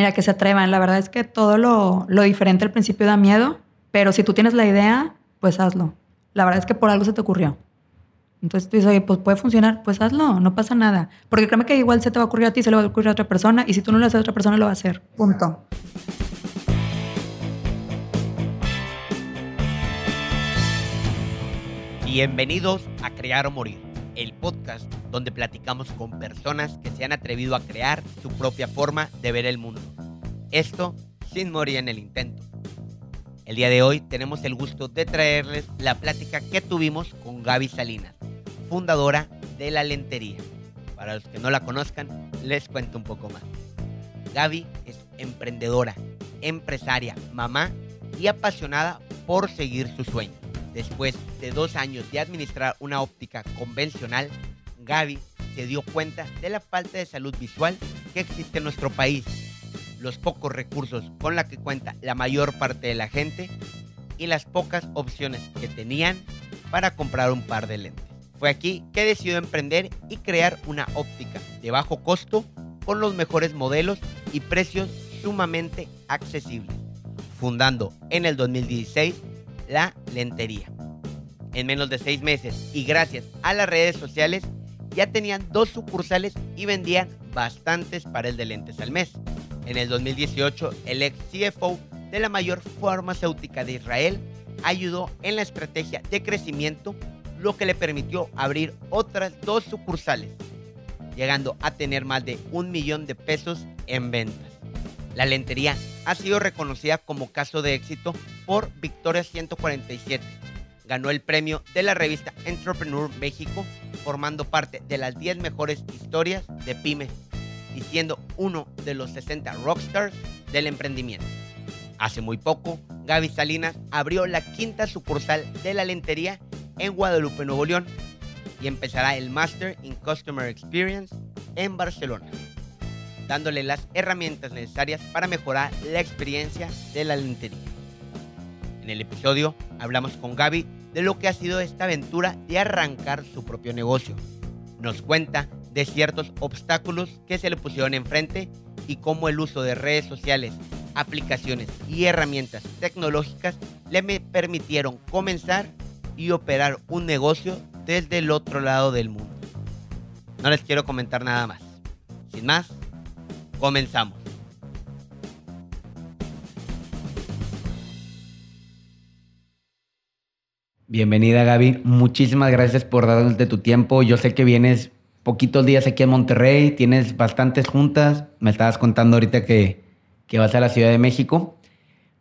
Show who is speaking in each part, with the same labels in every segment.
Speaker 1: Mira, que se atrevan. La verdad es que todo lo, lo diferente al principio da miedo, pero si tú tienes la idea, pues hazlo. La verdad es que por algo se te ocurrió. Entonces tú dices, oye, pues puede funcionar, pues hazlo, no pasa nada. Porque créeme que igual se te va a ocurrir a ti, se le va a ocurrir a otra persona, y si tú no lo haces a otra persona, lo va a hacer. Punto.
Speaker 2: Bienvenidos a Crear o Morir, el podcast donde platicamos con personas que se han atrevido a crear su propia forma de ver el mundo. Esto sin morir en el intento. El día de hoy tenemos el gusto de traerles la plática que tuvimos con Gaby Salinas, fundadora de La Lentería. Para los que no la conozcan, les cuento un poco más. Gaby es emprendedora, empresaria, mamá y apasionada por seguir su sueño. Después de dos años de administrar una óptica convencional, Gaby se dio cuenta de la falta de salud visual que existe en nuestro país, los pocos recursos con la que cuenta la mayor parte de la gente y las pocas opciones que tenían para comprar un par de lentes. Fue aquí que decidió emprender y crear una óptica de bajo costo con los mejores modelos y precios sumamente accesibles, fundando en el 2016 la lentería. En menos de seis meses y gracias a las redes sociales ya tenían dos sucursales y vendían bastantes pares de lentes al mes. En el 2018, el ex CFO de la mayor farmacéutica de Israel ayudó en la estrategia de crecimiento, lo que le permitió abrir otras dos sucursales, llegando a tener más de un millón de pesos en ventas. La lentería ha sido reconocida como caso de éxito por Victoria 147. Ganó el premio de la revista Entrepreneur México, formando parte de las 10 mejores historias de pymes y siendo uno de los 60 rockstars del emprendimiento. Hace muy poco, Gaby Salinas abrió la quinta sucursal de la lentería en Guadalupe, Nuevo León, y empezará el Master in Customer Experience en Barcelona dándole las herramientas necesarias para mejorar la experiencia de la lentería. En el episodio hablamos con Gaby de lo que ha sido esta aventura de arrancar su propio negocio. Nos cuenta de ciertos obstáculos que se le pusieron enfrente y cómo el uso de redes sociales, aplicaciones y herramientas tecnológicas le permitieron comenzar y operar un negocio desde el otro lado del mundo. No les quiero comentar nada más. Sin más, Comenzamos. Bienvenida Gaby, muchísimas gracias por darte tu tiempo. Yo sé que vienes poquitos días aquí en Monterrey, tienes bastantes juntas, me estabas contando ahorita que, que vas a la Ciudad de México,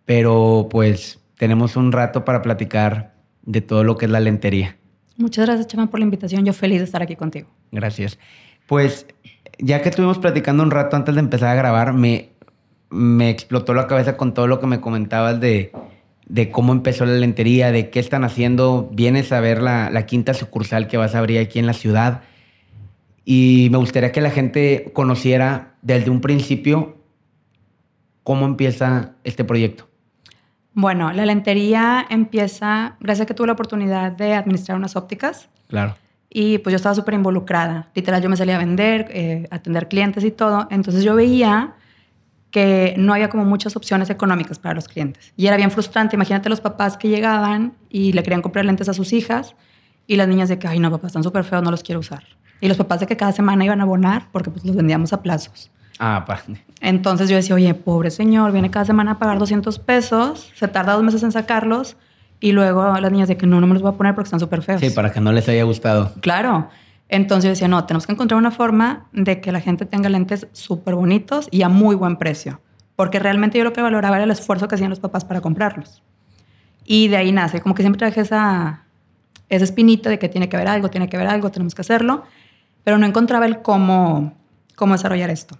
Speaker 2: pero pues tenemos un rato para platicar de todo lo que es la lentería.
Speaker 1: Muchas gracias, Chema, por la invitación. Yo feliz de estar aquí contigo.
Speaker 2: Gracias. Pues ya que estuvimos platicando un rato antes de empezar a grabar, me, me explotó la cabeza con todo lo que me comentabas de, de cómo empezó la lentería, de qué están haciendo. Vienes a ver la, la, quinta sucursal que vas a abrir aquí en la ciudad. Y me gustaría que la gente conociera desde un principio cómo empieza este proyecto.
Speaker 1: Bueno, la lentería empieza gracias a que tuve la oportunidad de administrar unas ópticas.
Speaker 2: Claro.
Speaker 1: Y pues yo estaba súper involucrada. Literal, yo me salía a vender, eh, atender clientes y todo. Entonces yo veía que no había como muchas opciones económicas para los clientes. Y era bien frustrante. Imagínate los papás que llegaban y le querían comprar lentes a sus hijas y las niñas de que, ay, no, papá, están súper feos, no los quiero usar. Y los papás de que cada semana iban a abonar porque pues los vendíamos a plazos.
Speaker 2: Ah, padre.
Speaker 1: Entonces yo decía, oye, pobre señor, viene cada semana a pagar 200 pesos, se tarda dos meses en sacarlos y luego las niñas de que no, no me los voy a poner porque están súper feos.
Speaker 2: Sí, para que no les haya gustado.
Speaker 1: Claro. Entonces yo decía, no, tenemos que encontrar una forma de que la gente tenga lentes súper bonitos y a muy buen precio. Porque realmente yo lo que valoraba era el esfuerzo que hacían los papás para comprarlos. Y de ahí nace, como que siempre traje esa, esa espinita de que tiene que haber algo, tiene que haber algo, tenemos que hacerlo. Pero no encontraba el cómo, cómo desarrollar esto.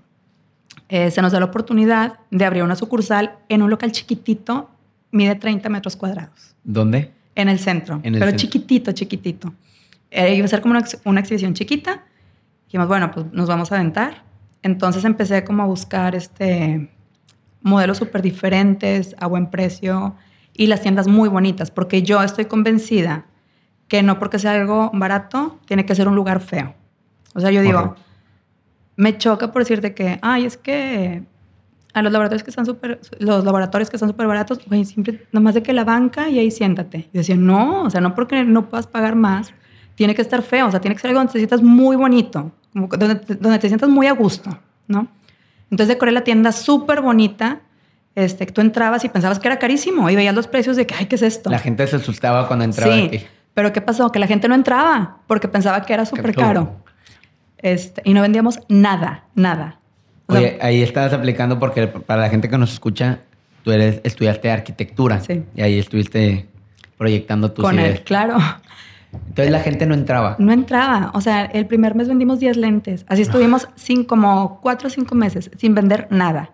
Speaker 1: Eh, se nos da la oportunidad de abrir una sucursal en un local chiquitito mide 30 metros cuadrados.
Speaker 2: ¿Dónde?
Speaker 1: En el centro, pero chiquitito, chiquitito. Eh, iba a ser como una, una, exhibición chiquita. Dijimos, bueno, pues nos vamos a aventar. Entonces empecé como a buscar este modelos súper diferentes, a buen precio y las tiendas muy bonitas, porque yo estoy convencida que no porque sea algo barato, tiene que ser un lugar feo. O sea, yo digo, me choca por decirte que, ay, es que a los laboratorios que están súper, los laboratorios que están súper baratos, güey, siempre, nomás de que la banca y ahí siéntate. Y decía, no, o sea, no porque no puedas pagar más, tiene que estar feo, o sea, tiene que ser algo donde te sientas muy bonito, donde, te, donde te sientas muy a gusto, ¿no? Entonces decoré la tienda súper bonita, este, tú entrabas y pensabas que era carísimo y veías los precios de que, ay, ¿qué es esto?
Speaker 2: La gente se asustaba cuando entraba
Speaker 1: Sí,
Speaker 2: aquí.
Speaker 1: pero ¿qué pasó? Que la gente no entraba porque pensaba que era súper caro. Este, y no vendíamos nada, nada. O sea,
Speaker 2: Oye, ahí estabas aplicando porque para la gente que nos escucha, tú eres, estudiaste arquitectura.
Speaker 1: Sí.
Speaker 2: Y ahí estuviste proyectando tus
Speaker 1: con
Speaker 2: ideas.
Speaker 1: él, claro.
Speaker 2: Entonces la gente no entraba.
Speaker 1: No entraba. O sea, el primer mes vendimos 10 lentes. Así estuvimos sin, como 4 o 5 meses sin vender nada.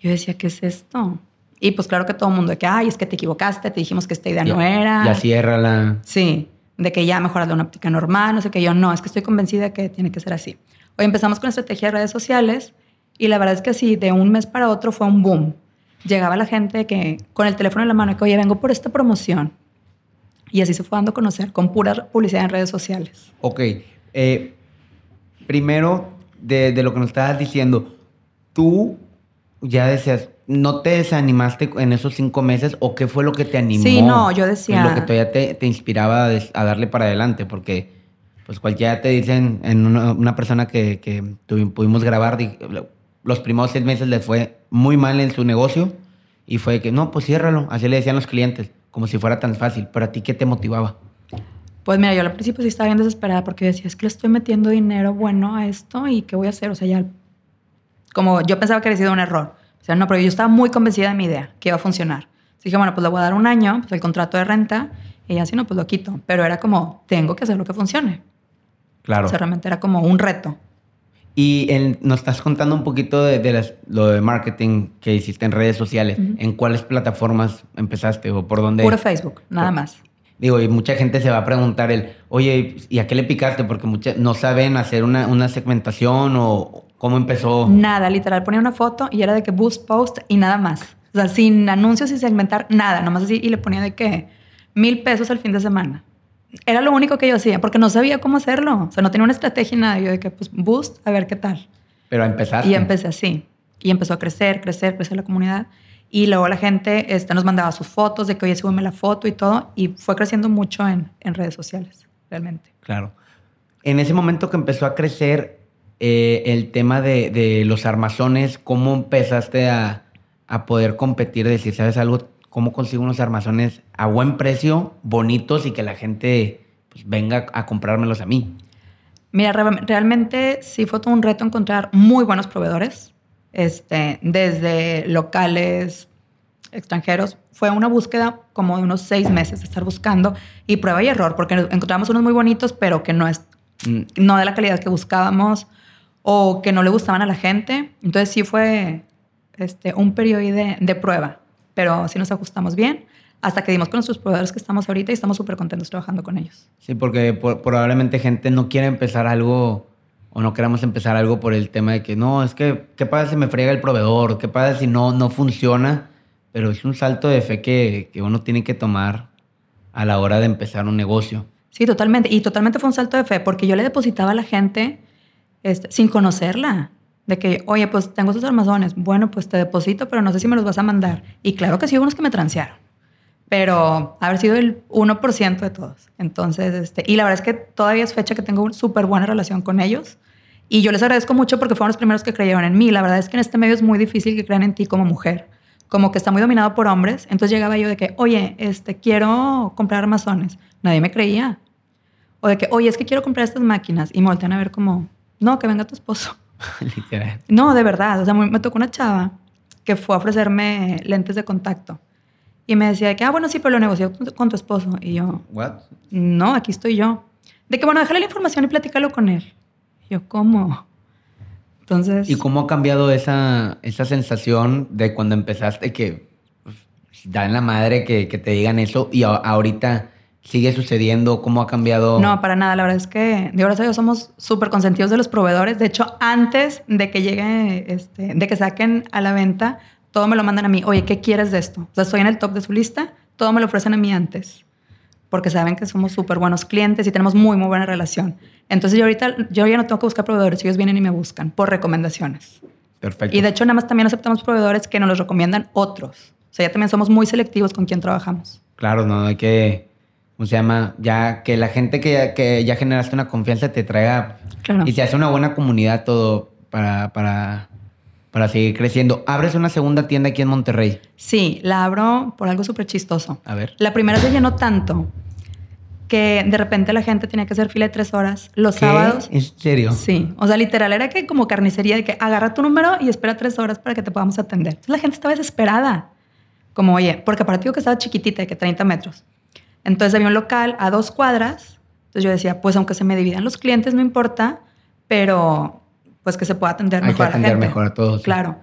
Speaker 1: Yo decía, ¿qué es esto? Y pues claro que todo el mundo de que, ay, es que te equivocaste, te dijimos que esta idea no era.
Speaker 2: Ya cierra la...
Speaker 1: Sí, de que ya mejor hazle una óptica normal, no sé qué. Yo no, es que estoy convencida que tiene que ser así. Hoy empezamos con estrategia de redes sociales y la verdad es que así, de un mes para otro fue un boom. Llegaba la gente que con el teléfono en la mano, que oye, vengo por esta promoción. Y así se fue dando a conocer con pura publicidad en redes sociales.
Speaker 2: Ok. eh, primero, de, de lo que nos estabas diciendo, tú ya decías, ¿no te desanimaste en esos cinco meses o qué fue lo que te animó?
Speaker 1: Sí, no, yo decía-
Speaker 2: Lo que todavía te, te inspiraba a, darle para adelante, porque pues cualquiera te dicen, en una, una persona que, que tuvi- pudimos grabar, los primeros seis meses le fue muy mal en su negocio y fue que, no, pues ciérralo. Así le decían los clientes, como si fuera tan fácil. Pero a ti, ¿qué te motivaba?
Speaker 1: Pues mira, yo al principio sí estaba bien desesperada porque decía, es que le estoy metiendo dinero bueno a esto y ¿qué voy a hacer? O sea, ya, como yo pensaba que había sido un error. O sea, no, pero yo estaba muy convencida de mi idea, que iba a funcionar. Así dije, bueno, pues le voy a dar un año, pues el contrato de renta, y ya si no, pues lo quito. Pero era como, tengo que hacer lo que funcione.
Speaker 2: Claro.
Speaker 1: O sea, realmente era como un reto.
Speaker 2: Y en- nos estás contando un poquito de, de las- lo de marketing que hiciste en redes sociales. ¿En cuáles plataformas empezaste o por dónde?
Speaker 1: Puro Facebook, nada
Speaker 2: Por-
Speaker 1: más.
Speaker 2: Digo, y mucha gente se va a preguntar el, oye, ¿y a qué le picaste? Porque muchas no saben hacer una, una segmentación o cómo empezó.
Speaker 1: Nada, literal, ponía una foto y era de que boost post y nada más. O sea, sin anuncios y segmentar nada, nomás así y le ponía de que mil pesos al fin de semana. Era lo único que yo hacía porque no sabía cómo hacerlo. O sea, no tenía una estrategia y nada. Yo de que, pues, boost, a ver qué tal.
Speaker 2: Pero empezaste.
Speaker 1: Y empecé así. Y empezó a crecer, crecer, crecer la comunidad. Y luego la gente este, nos mandaba sus fotos de que, oye, súbeme la foto y todo. Y fue creciendo mucho en, en redes sociales, realmente.
Speaker 2: Claro. En ese momento que empezó a crecer eh, el tema de, de los armazones, ¿cómo empezaste a, a poder competir? Decir, ¿sabes algo? ¿Cómo consigo unos armazones a buen precio, bonitos y que la gente pues, venga a comprármelos a mí?
Speaker 1: Mira, re- realmente sí fue todo un reto encontrar muy buenos proveedores, este, desde locales, extranjeros. Fue una búsqueda como de unos seis meses de estar buscando y prueba y error, porque encontramos unos muy bonitos, pero que no, es,
Speaker 2: Mm,
Speaker 1: no de la calidad que buscábamos o que no le gustaban a la gente. Entonces sí fue este, un periodo de, de prueba, pero sí nos ajustamos bien hasta que dimos con nuestros proveedores que estamos ahorita y estamos súper contentos trabajando con ellos.
Speaker 2: Sí, porque por- probablemente gente no quiere empezar algo o no queramos empezar algo por el tema de que no, es que, ¿qué pasa si me friega el proveedor? ¿Qué pasa si no, no funciona? Pero es un salto de fe que, que uno tiene que tomar a la hora de empezar un negocio.
Speaker 1: Sí, totalmente. Y totalmente fue un salto de fe porque yo le depositaba a la gente este, sin conocerla. De que, oye, pues tengo estos armazones. Bueno, pues te deposito, pero no sé si me los vas a mandar. Y claro que sí, hubo unos que me transearon. Pero haber sido el 1% de todos. Entonces, este, y la verdad es que todavía es fecha que tengo una súper buena relación con ellos. Y yo les agradezco mucho porque fueron los primeros que creyeron en mí. La verdad es que en este medio es muy difícil que crean en ti como mujer. Como que está muy dominado por hombres. Entonces llegaba yo de que, oye, este, quiero comprar armazones. Nadie me creía. O de que, oye, es que quiero comprar estas máquinas. Y me voltean a ver como, no, que venga tu esposo.
Speaker 2: Literal.
Speaker 1: No, de verdad. O sea, me tocó una chava que fue a ofrecerme lentes de contacto. Y me decía que, ah, bueno, sí, pero lo negoció con tu- con tu esposo. Y yo,
Speaker 2: What?
Speaker 1: no, aquí estoy yo. De que, bueno, déjale la información y platícalo con él. Y yo, ¿cómo? Entonces,
Speaker 2: ¿Y cómo ha cambiado esa, esa sensación de cuando empezaste que pues, da en la madre que, que te digan eso y a- ahorita sigue sucediendo? ¿Cómo ha cambiado?
Speaker 1: No, para nada. La verdad es que, de verdad, yo somos súper consentidos de los proveedores. De hecho, antes de que llegue, este, de que saquen a la venta, todo me lo mandan a mí. Oye, ¿qué quieres de esto? O sea, estoy en el top de su lista. Todo me lo ofrecen a mí antes. Porque saben que somos súper buenos clientes y tenemos muy, muy buena relación. Entonces, yo ahorita, yo ya no tengo que buscar proveedores. Ellos vienen y me buscan por recomendaciones.
Speaker 2: Perfecto.
Speaker 1: Y de hecho, nada más también aceptamos proveedores que nos los recomiendan otros. O sea, ya también somos muy selectivos con quién trabajamos.
Speaker 2: Claro, no hay que, ¿cómo se llama? Ya que la gente que ya, que ya generaste una confianza te traiga
Speaker 1: Claro.
Speaker 2: y se hace una buena comunidad todo para, para, para seguir creciendo. Abres una segunda tienda aquí en Monterrey.
Speaker 1: Sí, la abro por algo súper chistoso.
Speaker 2: A ver.
Speaker 1: La primera se llenó tanto que de repente la gente tenía que hacer fila de tres horas. Los
Speaker 2: ¿Qué?
Speaker 1: sábados.
Speaker 2: ¿En serio?
Speaker 1: Sí, o sea, literal era que como carnicería de que agarra tu número y espera tres horas para que te podamos atender. Entonces la gente estaba desesperada. Como, oye, porque aparte digo que estaba chiquitita, de que 30 metros. Entonces había un local a dos cuadras. Entonces yo decía, pues aunque se me dividan los clientes, no importa, pero pues que se pueda atender
Speaker 2: Hay que
Speaker 1: mejor a la
Speaker 2: atender
Speaker 1: gente.
Speaker 2: mejor a todos. sí.
Speaker 1: Claro.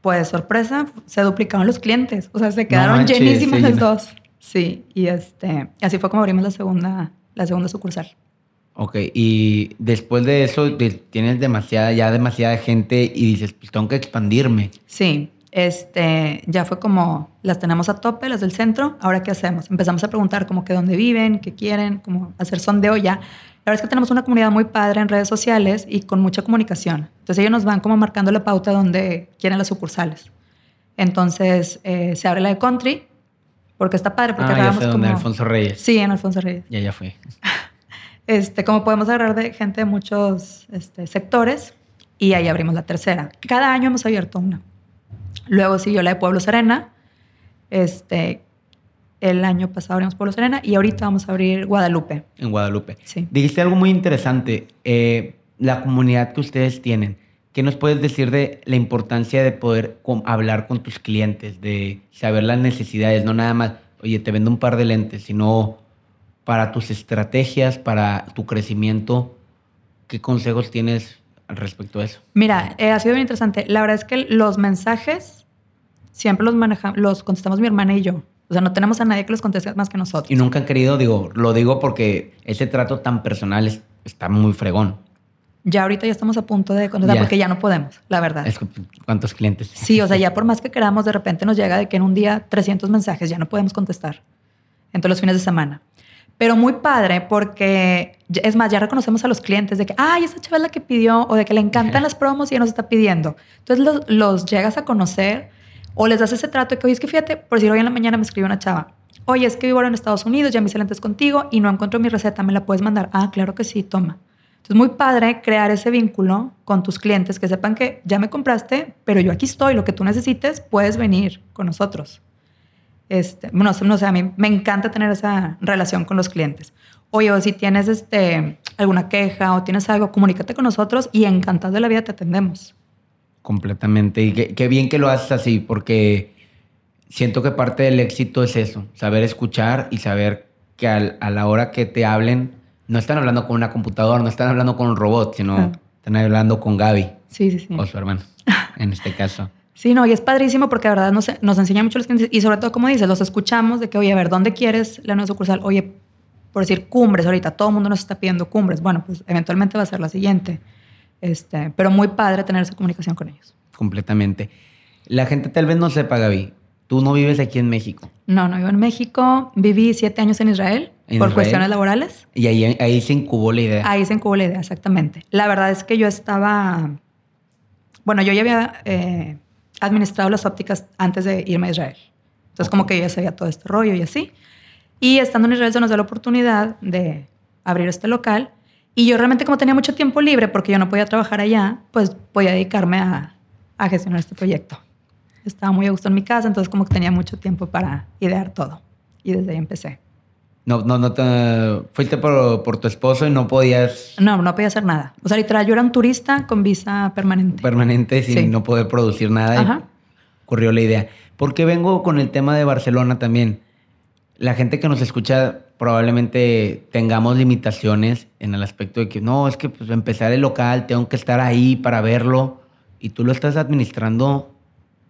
Speaker 1: Pues sorpresa, se duplicaron los clientes. O sea, se quedaron
Speaker 2: manches,
Speaker 1: llenísimas las
Speaker 2: llenó.
Speaker 1: dos. Sí, y este, así fue como abrimos la segunda, la segunda sucursal.
Speaker 2: Ok, y después de eso tienes demasiada, ya demasiada gente y dices, pues tengo que expandirme.
Speaker 1: Sí, este, ya fue como las tenemos a tope, las del centro. Ahora qué hacemos? Empezamos a preguntar como que dónde viven, qué quieren, como hacer sondeo ya. La verdad es que tenemos una comunidad muy padre en redes sociales y con mucha comunicación. Entonces ellos nos van como marcando la pauta donde quieren las sucursales. Entonces eh, se abre la de country porque está padre porque
Speaker 2: Ah, ya
Speaker 1: como
Speaker 2: Alfonso Reyes.
Speaker 1: sí en Alfonso Reyes.
Speaker 2: Ya, ya fue.
Speaker 1: Este, como podemos agarrar de gente de muchos este, sectores y ahí abrimos la tercera. Cada año hemos abierto una. Luego siguió la de Pueblo Serena. Este, el año pasado abrimos Pueblo Serena y ahorita vamos a abrir Guadalupe.
Speaker 2: En Guadalupe.
Speaker 1: Sí.
Speaker 2: Dijiste algo muy interesante, eh, la comunidad que ustedes tienen. ¿Qué nos puedes decir de la importancia de poder hablar con tus clientes, de saber las necesidades, no nada más, oye, te vendo un par de lentes, sino para tus estrategias, para tu crecimiento? ¿Qué consejos tienes al respecto a eso?
Speaker 1: Mira, eh, ha sido bien interesante. La verdad es que los mensajes siempre los, maneja, los contestamos mi hermana y yo. O sea, no tenemos a nadie que los conteste más que nosotros.
Speaker 2: Y nunca han querido, digo, lo digo porque ese trato tan personal es- está muy fregón.
Speaker 1: Ya ahorita ya estamos a punto de contestar
Speaker 2: Ya.
Speaker 1: porque ya no podemos, la verdad.
Speaker 2: Es ¿Cuántos clientes?
Speaker 1: Sí, o sea, ya por más que queramos, de repente nos llega de que en un día 300 mensajes ya no podemos contestar. Entre los fines de semana. Pero muy padre porque, es más, ya reconocemos a los clientes de que, ay, esa chava es la que pidió o de que le encantan las promos y ya nos está pidiendo. Entonces los, los llegas a conocer o les das ese trato de que, oye, es que fíjate, por decir, hoy en la mañana me escribió una chava. Oye, es que vivo ahora en Estados Unidos, ya me hice lentes contigo y no encuentro mi receta, ¿me la puedes mandar? Ah, claro que sí, toma. Entonces, muy padre crear ese vínculo con tus clientes, que sepan que ya me compraste, pero yo aquí estoy, lo que tú necesites, puedes venir con nosotros. Este, bueno, no sé, a mí me encanta tener esa relación con los clientes. Oye, o si tienes este, alguna queja o tienes algo, comunícate con nosotros y encantados de la vida te atendemos.
Speaker 2: Completamente. Y qué, bien que lo haces así, porque siento que parte del éxito es eso, saber escuchar y saber que al- a la hora que te hablen, no están hablando con una computadora, no están hablando con un robot, sino
Speaker 1: Ah.
Speaker 2: están hablando con Gaby
Speaker 1: Sí, sí, sí.
Speaker 2: o su hermano, en este caso.
Speaker 1: Sí, no, y es padrísimo porque de verdad nos, nos enseña mucho los clientes y sobre todo, como dices, los escuchamos de que, oye, a ver, ¿dónde quieres la nueva sucursal? Oye, por decir cumbres ahorita, todo el mundo nos está pidiendo cumbres. Bueno, pues eventualmente va a ser la siguiente. Este, pero muy padre tener esa comunicación con ellos.
Speaker 2: Completamente. La gente tal vez no sepa, Gaby, tú no vives aquí en México.
Speaker 1: No, no, yo en México viví siete años en Israel
Speaker 2: ¿En
Speaker 1: por
Speaker 2: Israel?
Speaker 1: cuestiones laborales.
Speaker 2: Y ahí, ahí se incubó la idea.
Speaker 1: Ahí se incubó la idea, exactamente. La verdad es que yo estaba, bueno, yo ya había eh, administrado las ópticas antes de irme a Israel. Entonces, como que yo ya sabía todo este rollo y así. Y estando en Israel se nos dio la oportunidad de abrir este local. Y yo realmente como tenía mucho tiempo libre, porque yo no podía trabajar allá, pues podía dedicarme a, a gestionar este proyecto. Estaba muy a gusto en mi casa, entonces como que tenía mucho tiempo para idear todo. Y desde ahí empecé.
Speaker 2: No, no, no te... Fuiste por, por tu esposo y no podías
Speaker 1: No, no podía hacer nada. O sea, literal, yo era un turista con visa permanente.
Speaker 2: permanente sin
Speaker 1: Sí.
Speaker 2: no poder producir nada. y
Speaker 1: Ajá.
Speaker 2: ocurrió la idea. Porque vengo con el tema de Barcelona también. La gente que nos escucha probablemente tengamos limitaciones en el aspecto de que no, es que pues empezar el local, tengo que estar ahí para verlo y tú lo estás administrando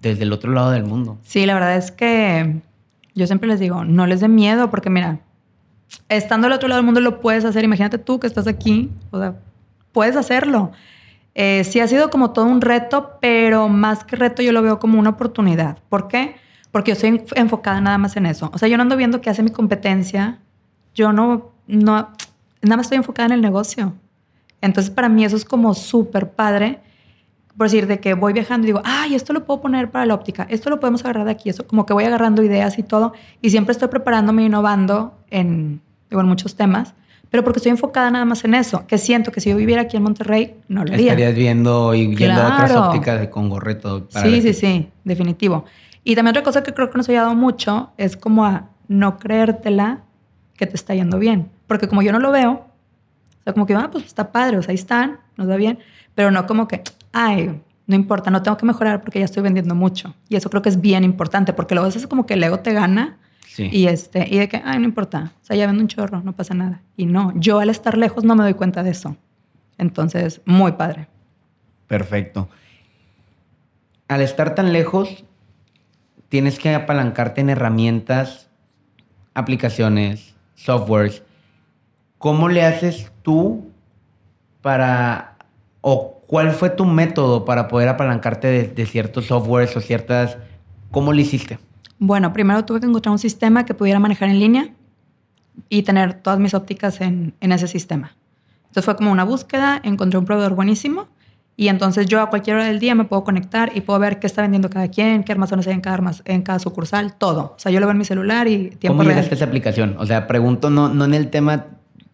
Speaker 2: desde el otro lado del mundo.
Speaker 1: Sí, la verdad es que yo siempre les digo, no les dé miedo, porque mira, estando al otro lado del mundo lo puedes hacer. Imagínate tú que estás aquí, o sea, puedes hacerlo. Eh, sí ha sido como todo un reto, pero más que reto yo lo veo como una oportunidad. ¿Por qué? Porque yo estoy enf- enfocada nada más en eso. O sea, yo no ando viendo qué hace mi competencia. Yo no, no, nada más estoy enfocada en el negocio. Entonces, para mí eso es como súper padre por decir, de que voy viajando y digo, ay, esto lo puedo poner para la óptica, esto lo podemos agarrar de aquí, eso, como que voy agarrando ideas y todo, y siempre estoy preparándome e innovando en, digo, en muchos temas, pero porque estoy enfocada nada más en eso, que siento que si yo viviera aquí en Monterrey, no lo haría.
Speaker 2: Estarías viendo y viendo otras ópticas de con gorreto.
Speaker 1: sí, sí, sí, definitivo. Y también otra cosa que creo que nos ha ayudado mucho es como a no creértela que te está yendo bien. Porque como yo no lo veo, o sea, como que, ah, pues está padre, o sea, ahí están, nos va bien, pero no como que, ay, no importa, no tengo que mejorar porque ya estoy vendiendo mucho. Y eso creo que es bien importante, porque luego es como que el ego te gana y, este, y de que, ay, no importa, o sea, ya vendo un chorro, no pasa nada. Y no, yo al estar lejos no me doy cuenta de eso. Entonces, muy padre.
Speaker 2: Perfecto. Al estar tan lejos, tienes que apalancarte en herramientas, aplicaciones, softwares. ¿Cómo le haces tú para, o cuál fue tu método para poder apalancarte de, de ciertos softwares o ciertas, ¿cómo lo hiciste?
Speaker 1: Bueno, primero tuve que encontrar un sistema que pudiera manejar en línea y tener todas mis ópticas en, ese sistema. Entonces fue como una búsqueda, encontré un proveedor buenísimo y entonces yo a cualquier hora del día me puedo conectar y puedo ver qué está vendiendo cada quien, qué armazones hay en cada, en cada sucursal, todo. O sea, yo lo veo en mi celular y
Speaker 2: tiempo ¿Cómo llegaste esa aplicación? O sea, pregunto no, no en el tema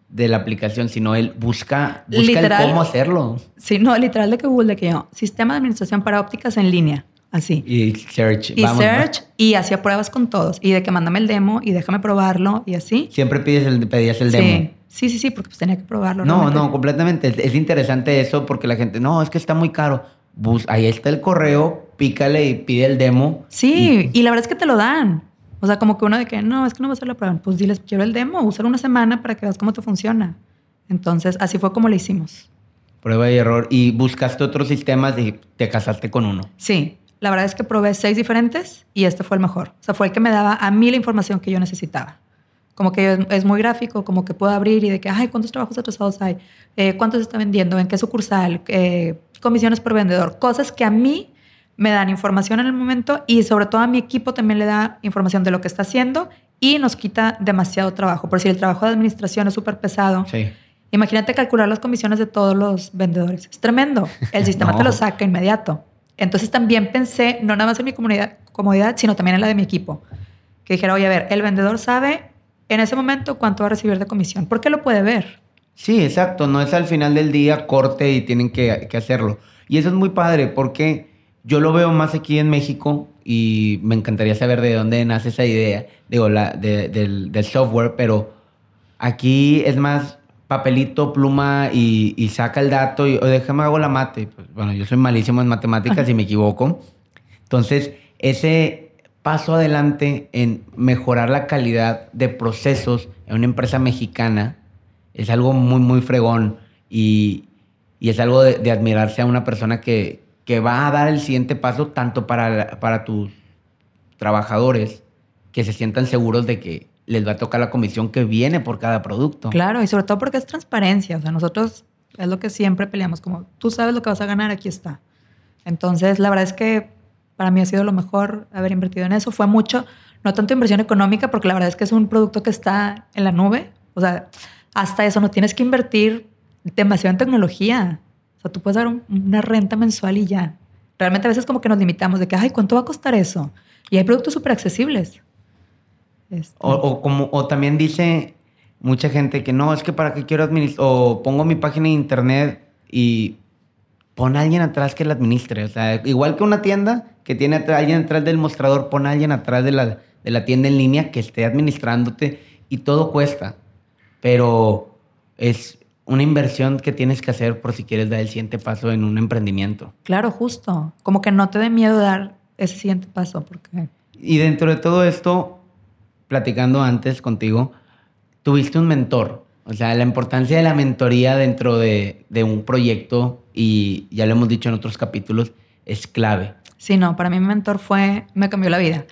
Speaker 2: de la aplicación, sino él busca, busca el cómo hacerlo.
Speaker 1: Sí, no, literal de que Google, de que yo, sistema de administración para ópticas en línea. Así.
Speaker 2: Y search.
Speaker 1: Y search y hacía pruebas con todos. Y de que mándame el demo y déjame probarlo y así.
Speaker 2: Siempre pides el, pedías el demo.
Speaker 1: Sí, sí, sí, porque pues tenía que probarlo.
Speaker 2: No, no, completamente. Es, interesante eso porque la gente, no, es que está muy caro. Bus, ahí está el correo, pícale y pide el demo.
Speaker 1: Sí, y, la verdad es que te lo dan. O sea, como que uno de que, no, es que no va a hacer la prueba. Pues diles, quiero el demo, usar una semana para que veas cómo te funciona. Entonces, así fue como lo hicimos.
Speaker 2: Prueba y error. Y buscaste otros sistemas y te casaste con uno.
Speaker 1: Sí, la verdad es que probé seis diferentes y este fue el mejor. O sea, fue el que me daba a mí la información que yo necesitaba. Como que es muy gráfico, como que puedo abrir y de que, ay, ¿cuántos trabajos atrasados hay? Eh, ¿Cuántos se está vendiendo? ¿En qué sucursal? Eh, comisiones por vendedor. Cosas que a mí me dan información en el momento y sobre todo a mi equipo también le da información de lo que está haciendo y nos quita demasiado trabajo. Por si el trabajo de administración es súper pesado.
Speaker 2: Sí.
Speaker 1: Imagínate calcular las comisiones de todos los vendedores. Es tremendo. El sistema te lo saca inmediato. Entonces también pensé, no nada más en mi comunidad, comodidad, sino también en la de mi equipo. Que dijera, oye, a ver, el vendedor sabe en ese momento cuánto va a recibir de comisión. ¿Por qué lo puede ver?
Speaker 2: Sí, exacto. No es al final del día corte y tienen que, hacerlo. Y eso es muy padre porque yo lo veo más aquí en México y me encantaría saber de dónde nace esa idea, digo, la, del, del software, pero aquí es más papelito, pluma y, saca el dato y o déjame hago la mate. Pues, bueno, yo soy malísimo en matemáticas y me equivoco. Entonces, ese paso adelante en mejorar la calidad de procesos en una empresa mexicana es algo muy, muy fregón y, es algo de, admirarse a una persona que, que, va a dar el siguiente paso tanto para, para tus trabajadores que se sientan seguros de que les va a tocar la comisión que viene por cada producto.
Speaker 1: Claro, y sobre todo porque es transparencia. O sea, nosotros es lo que siempre peleamos, como tú sabes lo que vas a ganar, aquí está. Entonces, la verdad es que para mí ha sido lo mejor haber invertido en eso. Fue mucho, no tanto inversión económica, porque la verdad es que es un producto que está en la nube. O sea, hasta eso no tienes que invertir demasiado en tecnología. O sea, tú puedes dar una renta mensual y ya. Realmente a veces como que nos limitamos de que, ay, ¿cuánto va a costar eso? Y hay productos súper accesibles.
Speaker 2: Este. O, como, o también dice mucha gente que no, es que para qué quiero administrar, o pongo mi página de internet y pon a alguien atrás que la administre. O sea, igual que una tienda que tiene a alguien atrás del mostrador, pon a alguien atrás de la, de la tienda en línea que esté administrándote y todo cuesta. Pero es una inversión que tienes que hacer por si quieres dar el siguiente paso en un emprendimiento.
Speaker 1: Claro, justo. Como que no te dé miedo dar ese siguiente paso. Porque...
Speaker 2: Y dentro de todo esto, platicando antes contigo, tuviste un mentor. O sea, la importancia de la mentoría dentro de, un proyecto, y ya lo hemos dicho en otros capítulos, es clave.
Speaker 1: Sí, no, para mí mi mentor fue, me cambió la vida.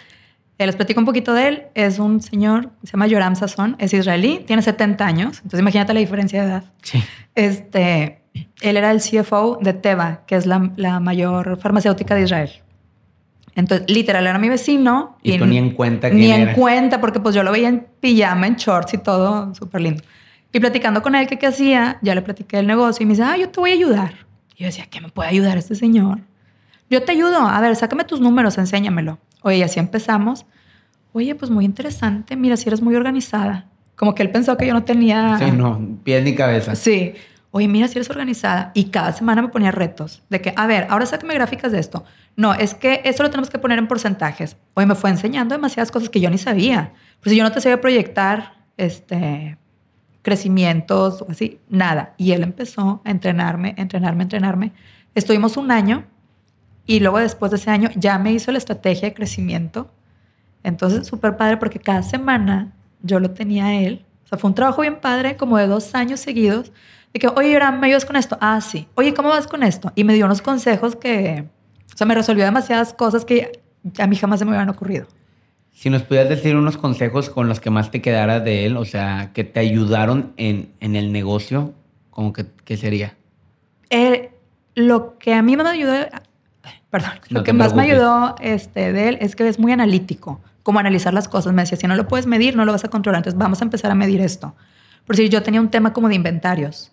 Speaker 1: Eh, les platico un poquito de él. Es un señor, se llama Yoram Sasson, es israelí, tiene 70 años. Entonces imagínate la diferencia de edad.
Speaker 2: Sí.
Speaker 1: Este, él era el CFO de Teva, que es la, la mayor farmacéutica de Israel. Entonces, literal, era mi vecino.
Speaker 2: Y, tú ni en cuenta
Speaker 1: Ni en cuenta, porque pues yo lo veía en pijama, en shorts y todo, súper lindo. Y platicando con él qué hacía, ya le platiqué el negocio y me dice, ah, yo te voy a ayudar. Y yo decía, ¿qué me puede ayudar este señor? Yo te ayudo. A ver, sácame tus números, enséñamelo. Oye, y así empezamos. Oye, pues muy interesante. Mira, si eres muy organizada. Como que él pensó que yo no tenía...
Speaker 2: Sí, no, pies ni cabeza.
Speaker 1: Sí. Oye, mira, si eres organizada. Y cada semana me ponía retos de que, a ver, ahora sáqueme gráficas de esto. No, es que esto lo tenemos que poner en porcentajes. Oye, me fue enseñando demasiadas cosas que yo ni sabía. Pues si yo no te sabía proyectar este, crecimientos o así, nada. Y él empezó a entrenarme, entrenarme, entrenarme. Estuvimos un año y luego después de ese año ya me hizo la estrategia de crecimiento. Entonces, súper padre porque cada semana yo lo tenía él. O sea, fue un trabajo bien padre, como de dos años seguidos. De que, oye, ahora ¿me ayudas con esto? Ah, sí. Oye, ¿cómo vas con esto? Y me dio unos consejos que, o sea, me resolvió demasiadas cosas que a mí jamás se me hubieran ocurrido.
Speaker 2: Si nos pudieras decir unos consejos con los que más te quedaras de él, o sea, que te ayudaron en, en el negocio, ¿cómo que qué sería?
Speaker 1: Eh, lo que a mí me ayudó, perdón,
Speaker 2: No
Speaker 1: lo que más me ayudó este, de él es que es muy analítico, como analizar las cosas. Me decía, si no lo puedes medir, no lo vas a controlar, entonces vamos a empezar a medir esto. Por si yo tenía un tema como de inventarios.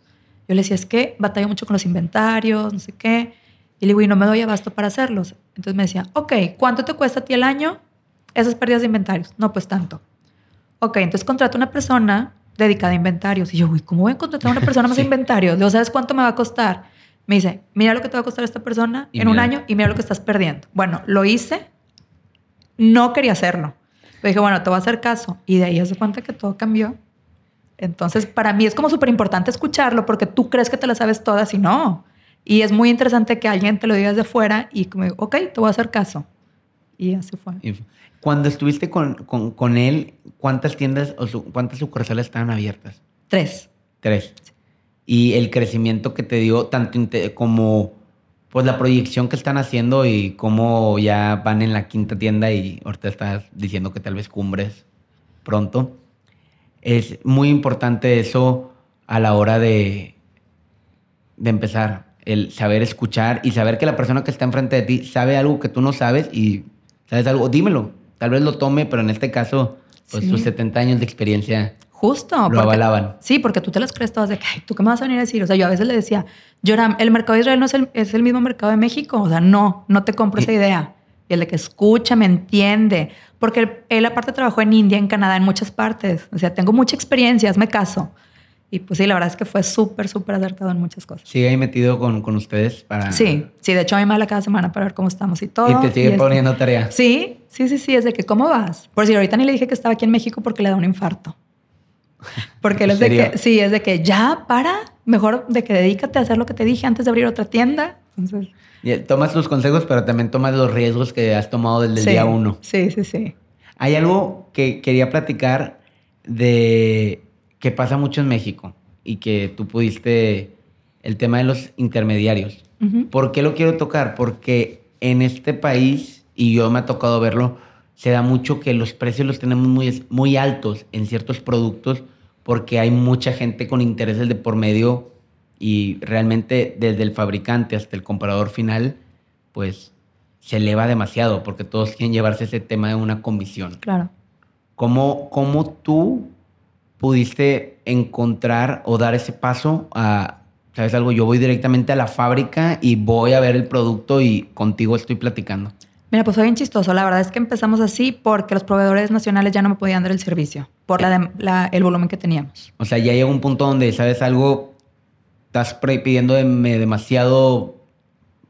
Speaker 1: Yo le decía, es que batallo mucho con los inventarios, no sé qué. Y le digo, y no me doy abasto para hacerlos. Entonces me decía, ok, ¿cuánto te cuesta a ti el año esas pérdidas de inventarios? No, pues tanto. Ok, entonces contrata una persona dedicada a inventarios. Y yo, uy, ¿cómo voy a contratar a una persona más de inventarios? Le digo, ¿sabes cuánto me va a costar? Me dice, mira lo que te va a costar esta persona
Speaker 2: Y
Speaker 1: en un
Speaker 2: mira.
Speaker 1: año y mira lo que estás perdiendo. Bueno, lo hice. No quería hacerlo. Le dije, bueno, te voy a hacer caso. Y de ahí se cuenta que todo cambió. Entonces, para mí es como súper importante escucharlo porque tú crees que te la sabes todas y no. Y es muy interesante que alguien te lo diga desde fuera y como, ok, te voy a hacer caso. Y así fue.
Speaker 2: Y Cuando estuviste con, con- con él, ¿cuántas tiendas o su- cuántas sucursales estaban abiertas?
Speaker 1: Tres.
Speaker 2: Tres. Y el crecimiento que te dio, tanto como pues la proyección que están haciendo y cómo ya van en la quinta tienda y ahorita estás diciendo que tal vez cumbres pronto. Es muy importante eso a la hora de, de empezar, el saber escuchar y saber que la persona que está enfrente de ti sabe algo que tú no sabes y sabes algo, dímelo. Tal vez lo tome, pero en este caso, pues
Speaker 1: Sí.
Speaker 2: sus 70 años de experiencia
Speaker 1: Justo.
Speaker 2: lo
Speaker 1: porque-
Speaker 2: avalaban.
Speaker 1: Sí, porque tú te las crees todas de que, ay, ¿tú qué me vas a venir a decir? O sea, yo a veces le decía, Joram, el mercado de Israel no es el, es el mismo mercado de México. O sea, no, no te compro esa idea. Y el de que escucha, me entiende. Porque él, él aparte trabajó en India, en Canadá, en muchas partes. O sea, tengo mucha experiencia, hazme caso. Y pues sí, la verdad es que fue súper, súper acertado en muchas cosas.
Speaker 2: Sigue ahí metido con, con ustedes para...
Speaker 1: Sí, sí, de hecho a mí me habla cada semana para ver cómo estamos y todo.
Speaker 2: Y te sigue poniendo tarea.
Speaker 1: Sí, sí, sí, sí, es de que, ¿cómo vas? Por si ahorita ni le dije que estaba aquí en México porque le da un infarto. Porque él
Speaker 2: ¿En
Speaker 1: es de que, sí, es de que ya para, mejor de que dedícate a hacer lo que te dije antes de abrir otra tienda. Entonces,
Speaker 2: Y, eh, Tomas tus consejos, pero también tomas los riesgos que has tomado desde el
Speaker 1: sí,
Speaker 2: día uno.
Speaker 1: Sí, sí, sí.
Speaker 2: Hay algo que quería platicar de que pasa mucho en México y que tú pudiste, el tema de los intermediarios.
Speaker 1: Ujú.
Speaker 2: ¿Por qué lo quiero tocar? Porque en este país, y yo me ha tocado verlo, se da mucho que los precios los tenemos muy, muy altos en ciertos productos porque hay mucha gente con intereses de por medio y realmente desde el fabricante hasta el comprador final, pues se eleva demasiado porque todos quieren llevarse ese tema de una comisión.
Speaker 1: Claro.
Speaker 2: ¿Cómo, cómo tú pudiste encontrar o dar ese paso a, sabes algo, yo voy directamente a la fábrica y voy a ver el producto y contigo estoy platicando?
Speaker 1: Mira, pues fue bien chistoso. La verdad es que empezamos así porque los proveedores nacionales ya no me podían dar el servicio por la la- el volumen que teníamos.
Speaker 2: O sea, ya llega un punto donde, sabes algo, estás pidiendo dem- demasiado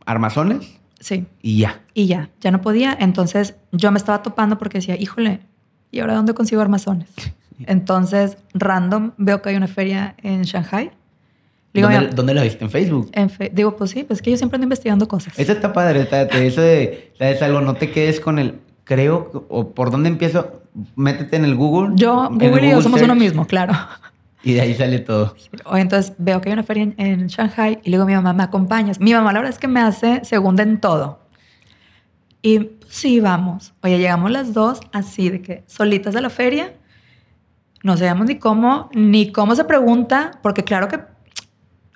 Speaker 2: armazones
Speaker 1: Sí.
Speaker 2: y ya.
Speaker 1: Y ya, ya no podía. Entonces yo me estaba topando porque decía, híjole, ¿y ahora dónde consigo armazones? Entonces, random, veo que hay una feria en Shanghai. Digo,
Speaker 2: ¿Dónde,
Speaker 1: "Mira,
Speaker 2: dónde la viste? ¿En Facebook?
Speaker 1: en fe- digo, pues sí, pues es que yo siempre ando investigando cosas.
Speaker 2: Eso está padre, está- eso de, sabes algo, no te quedes con el, creo, o por dónde empiezo, métete en el Google.
Speaker 1: Yo,
Speaker 2: el
Speaker 1: Google y yo somos uno
Speaker 2: Search,
Speaker 1: mismo, claro.
Speaker 2: Y de ahí sale todo.
Speaker 1: O entonces veo que hay una feria en, en Shanghai y le digo a mi mamá, ¿me acompañas? Mi mamá la verdad es que me hace segunda en todo. Y pues, sí, vamos. Oye, llegamos las dos así de que solitas a la feria. No sabíamos ni cómo, ni cómo se pregunta, porque claro que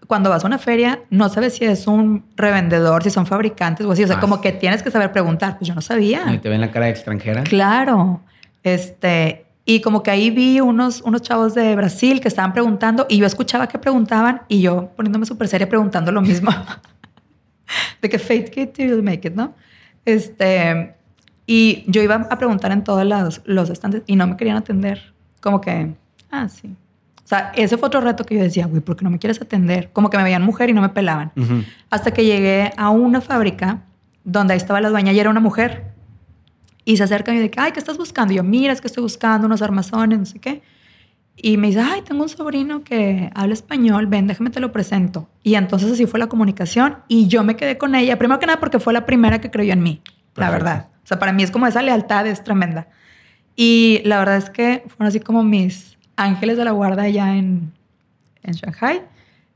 Speaker 1: cuando vas a una feria no sabes si es un revendedor, si son fabricantes o así. O sea,
Speaker 2: Ah,
Speaker 1: como que tienes que saber preguntar. Pues yo no sabía.
Speaker 2: Y te ven la cara de extranjera.
Speaker 1: Claro. Este, y como que ahí vi unos, unos chavos de Brasil que estaban preguntando y yo escuchaba que preguntaban y yo poniéndome súper seria preguntando lo mismo. de que fake it till you make it, ¿no? Este, y yo iba a preguntar en todos los, los estantes y no me querían atender. Como que, ah, sí. O sea, ese fue otro reto que yo decía, güey, ¿por qué no me quieres atender? Como que me veían mujer y no me pelaban. Hasta que llegué a una fábrica donde ahí estaba la dueña y era una mujer. Y se acerca y me dice, ay, ¿qué estás buscando? Y yo, mira, es que estoy buscando unos armazones, no sé qué. Y me dice, ay, tengo un sobrino que habla español, ven, déjame te lo presento. Y entonces así fue la comunicación y yo me quedé con ella, primero que nada porque fue la primera que creyó en mí, la verdad. O sea, para mí es como esa lealtad es tremenda. Y la verdad es que fueron así como mis ángeles de la guarda allá en, en Shanghai.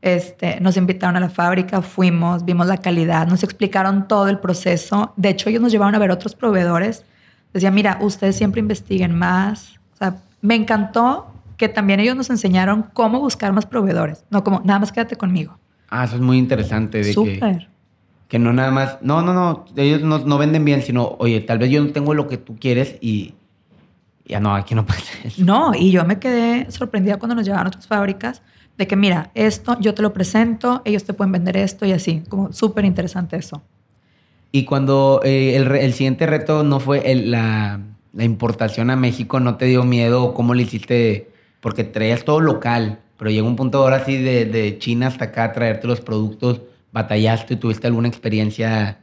Speaker 1: Este, nos invitaron a la fábrica, fuimos, vimos la calidad, nos explicaron todo el proceso. De hecho, ellos nos llevaron a ver otros proveedores. Decía, mira, ustedes siempre investiguen más. O sea, me encantó que también ellos nos enseñaron cómo buscar más proveedores. No como, nada más quédate conmigo.
Speaker 2: Ah, eso es muy interesante. De Que, que no nada más, no, no, no, ellos no, no, venden bien, sino, oye, tal vez yo no tengo lo que tú quieres y ya no, aquí no pasa eso.
Speaker 1: No, y yo me quedé sorprendida cuando nos llegaron a otras fábricas de que, mira, esto yo te lo presento, ellos te pueden vender esto y así, como súper interesante eso.
Speaker 2: Y cuando eh, el, el, siguiente reto no fue el, la, la importación a México, ¿no te dio miedo? ¿Cómo le hiciste? porque traías todo local, pero llegó un punto ahora sí de, de China hasta acá, traerte los productos, batallaste, tuviste alguna experiencia.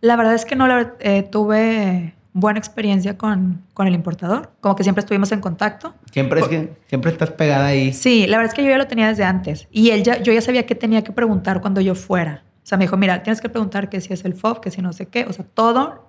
Speaker 1: La verdad es que no la, eh, tuve buena experiencia con, con, el importador, como que siempre estuvimos en contacto.
Speaker 2: Siempre es que siempre estás pegada ahí.
Speaker 1: Sí, la verdad es que yo ya lo tenía desde antes y él ya, yo ya sabía qué tenía que preguntar cuando yo fuera. O sea, me dijo, mira, tienes que preguntar que si es el FOB, que si no sé qué, o sea, todo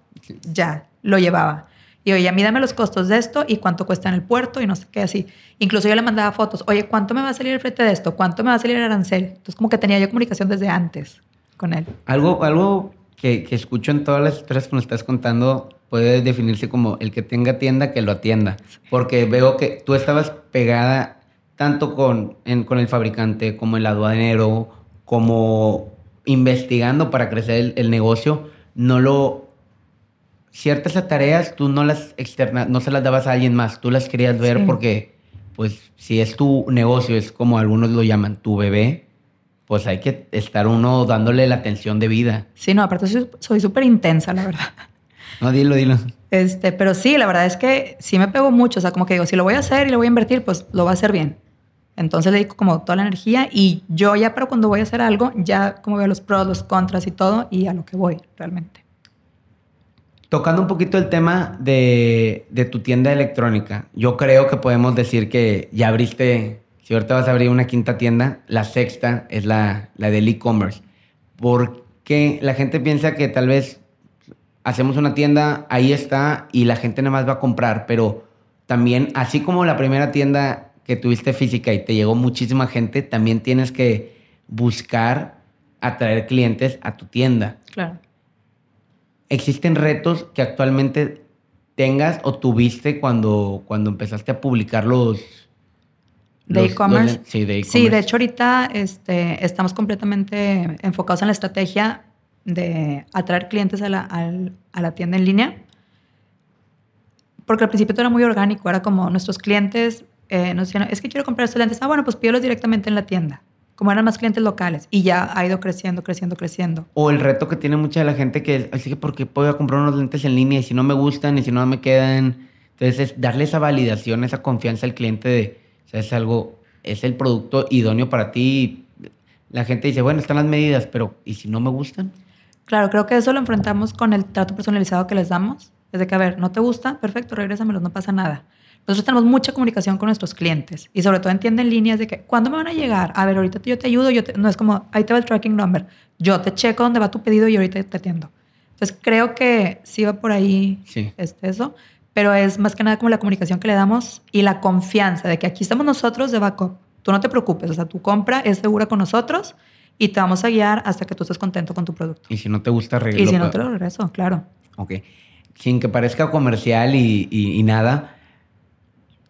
Speaker 1: ya lo llevaba. Y oye, a mí dame los costos de esto y cuánto cuesta en el puerto y no sé qué así. Incluso yo le mandaba fotos, oye, ¿cuánto me va a salir el frete de esto? ¿Cuánto me va a salir el arancel? Entonces como que tenía yo comunicación desde antes con él.
Speaker 2: Algo, algo que, que escucho en todas las historias que nos estás contando puede definirse como el que tenga tienda, que lo atienda. Porque veo que tú estabas pegada tanto con, en, con el fabricante como el aduanero, como investigando para crecer el, el negocio. No lo ciertas tareas tú no las externas, no se las dabas a alguien más, tú las querías ver porque, pues, si es tu negocio, es como algunos lo llaman, tu bebé, pues hay que estar uno dándole la atención de vida.
Speaker 1: Sí, no, aparte soy súper intensa, la verdad.
Speaker 2: No, dilo, dilo.
Speaker 1: Este, pero sí, la verdad es que sí me pego mucho, o sea, como que digo, si lo voy a hacer y lo voy a invertir, pues lo va a hacer bien. Entonces le dedico como toda la energía y yo ya, pero cuando voy a hacer algo, ya como veo los pros, los contras y todo, y a lo que voy realmente.
Speaker 2: Tocando un poquito el tema de, de, tu tienda electrónica, yo creo que podemos decir que ya abriste, si ahorita vas a abrir una quinta tienda, la sexta es la, la del e-commerce. Porque la gente piensa que tal vez hacemos una tienda, ahí está, y la gente nada más va a comprar, pero también, así como la primera tienda que tuviste física y te llegó muchísima gente, también tienes que buscar atraer clientes a tu tienda.
Speaker 1: Claro.
Speaker 2: ¿Existen retos que actualmente tengas o tuviste cuando, cuando empezaste a publicar los...
Speaker 1: De e-commerce. Sí, de e-commerce. Sí, de hecho ahorita este, estamos completamente enfocados en la estrategia de atraer clientes a la, a la tienda en línea. Porque al principio todo era muy orgánico, era como nuestros clientes eh, nos decían, es que quiero comprar estos lentes. Ah, bueno, pues pídelos directamente en la tienda como eran más clientes locales y ya ha ido creciendo, creciendo, creciendo.
Speaker 2: O el reto que tiene mucha de la gente que así que porque puedo comprar unos lentes en línea y si no me gustan y si no me quedan, entonces es darle esa validación, esa confianza al cliente de, sea, es algo, es el producto idóneo para ti. La gente dice, bueno, están las medidas, pero ¿y si no me gustan?
Speaker 1: Claro, creo que eso lo enfrentamos con el trato personalizado que les damos. Es de que, a ver, no te gusta, perfecto, regrésamelos, no pasa nada. Nosotros tenemos mucha comunicación con nuestros clientes y sobre todo entienden líneas de que, ¿cuándo me van a llegar? A ver, ahorita yo te ayudo, yo no es como, ahí te va el tracking number, yo te checo dónde va tu pedido y ahorita te atiendo. Entonces creo que sí va por ahí sí. este, eso, pero es más que nada como la comunicación que le damos y la confianza de que aquí estamos nosotros de backup. Tú no te preocupes, o sea, tu compra es segura con nosotros y te vamos a guiar hasta que tú estés contento con tu producto.
Speaker 2: Y si no te gusta, regreso.
Speaker 1: Y si no te lo regreso, claro.
Speaker 2: Ok. Sin que parezca comercial y, y, y nada,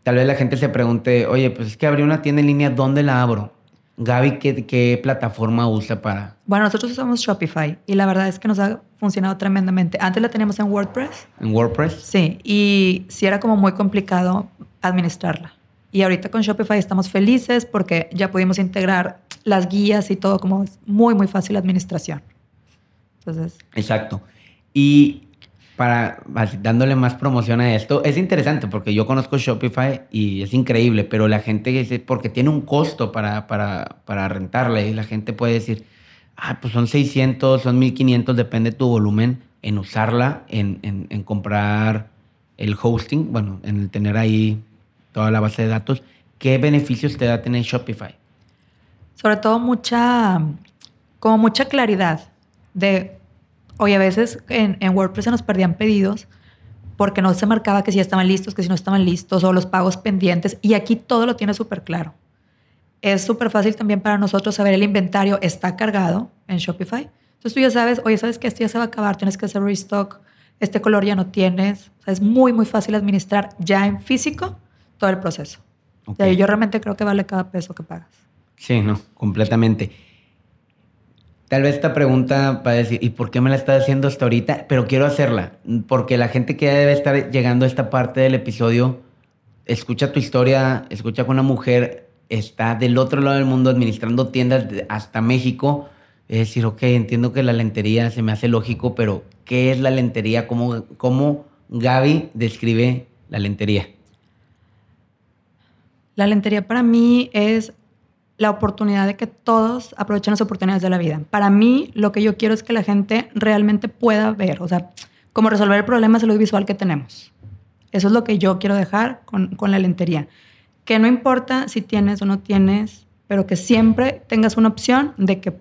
Speaker 2: tal vez la gente se pregunte, oye, pues es que abrí una tienda en línea, ¿dónde la abro? Gaby, ¿qué, ¿qué, plataforma usa para...?
Speaker 1: Bueno, nosotros usamos Shopify y la verdad es que nos ha funcionado tremendamente. Antes la teníamos en WordPress.
Speaker 2: ¿En WordPress?
Speaker 1: Sí, y sí era como muy complicado administrarla. Y ahorita con Shopify estamos felices porque ya pudimos integrar las guías y todo, como es muy, muy fácil la administración. Entonces,
Speaker 2: Exacto. Y para dándole más promoción a esto, es interesante porque yo conozco Shopify y es increíble, pero la gente dice, porque tiene un costo para, para, para rentarla y la gente puede decir, ah, pues son 600, son 1500, depende de tu volumen en usarla, en, en, en comprar el hosting, bueno, en tener ahí toda la base de datos. ¿Qué beneficios te da tener Shopify?
Speaker 1: Sobre todo mucha, como mucha claridad de, oye, a veces en, en WordPress se nos perdían pedidos porque no se marcaba que si estaban listos, que si no estaban listos, o los pagos pendientes, y aquí todo lo tiene súper claro. Es súper fácil también para nosotros saber el inventario está cargado en Shopify. Entonces tú ya sabes, oye, sabes que este ya se va a acabar, tienes que hacer restock, este color ya no tienes. O sea, es muy, muy fácil administrar ya en físico todo el proceso. Y ahí yo realmente creo que vale cada peso que pagas.
Speaker 2: Sí, no, completamente. Tal vez esta pregunta va a decir, ¿y por qué me la estás haciendo hasta ahorita? Pero quiero hacerla, porque la gente que debe estar llegando a esta parte del episodio, escucha tu historia, escucha que una mujer está del otro lado del mundo administrando tiendas hasta México. Es decir, ok, entiendo que la lentería se me hace lógico, pero ¿qué es la lentería? ¿Cómo, cómo Gaby describe la lentería?
Speaker 1: La lentería para mí es la oportunidad de que todos aprovechen las oportunidades de la vida. Para mí, lo que yo quiero es que la gente realmente pueda ver, o sea, cómo resolver el problema de salud visual que tenemos. Eso es lo que yo quiero dejar con, con la lentería. Que no importa si tienes o no tienes, pero que siempre tengas una opción de que